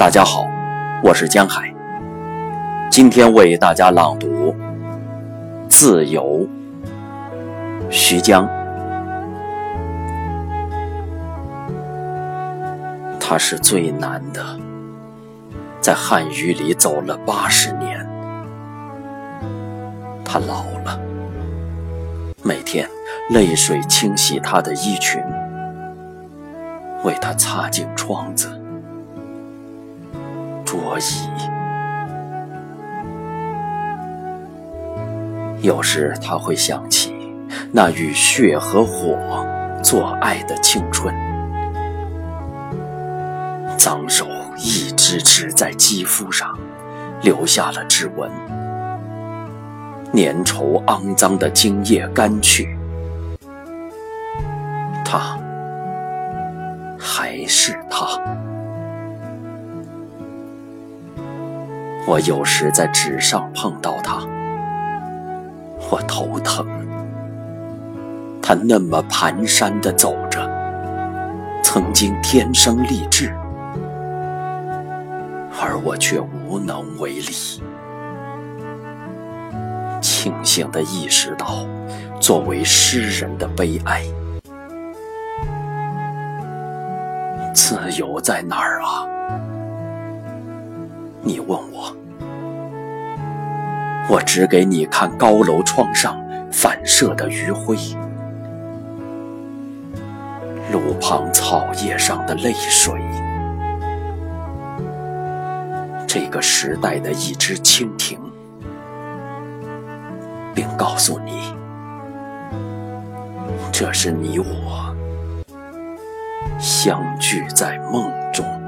大家好，我是江海，今天为大家朗读《自由》。徐江，他是最难的，在汉语里走了八十年，他老了，每天泪水清洗他的衣裙，为他擦净窗子。桌椅，有时他会想起那与血和火做爱的青春，脏手一支支在肌肤上留下了指纹，粘稠肮脏的精液干去，他还是他。我有时在纸上碰到他，我头疼。他那么蹒跚地走着，曾经天生丽质，而我却无能为力。庆幸地意识到，作为诗人的悲哀。自由在哪儿啊？你问我，我只给你看高楼窗上反射的余晖，路旁草叶上的泪水，这个时代的一只蜻蜓，并告诉你，这是你我相聚在梦中。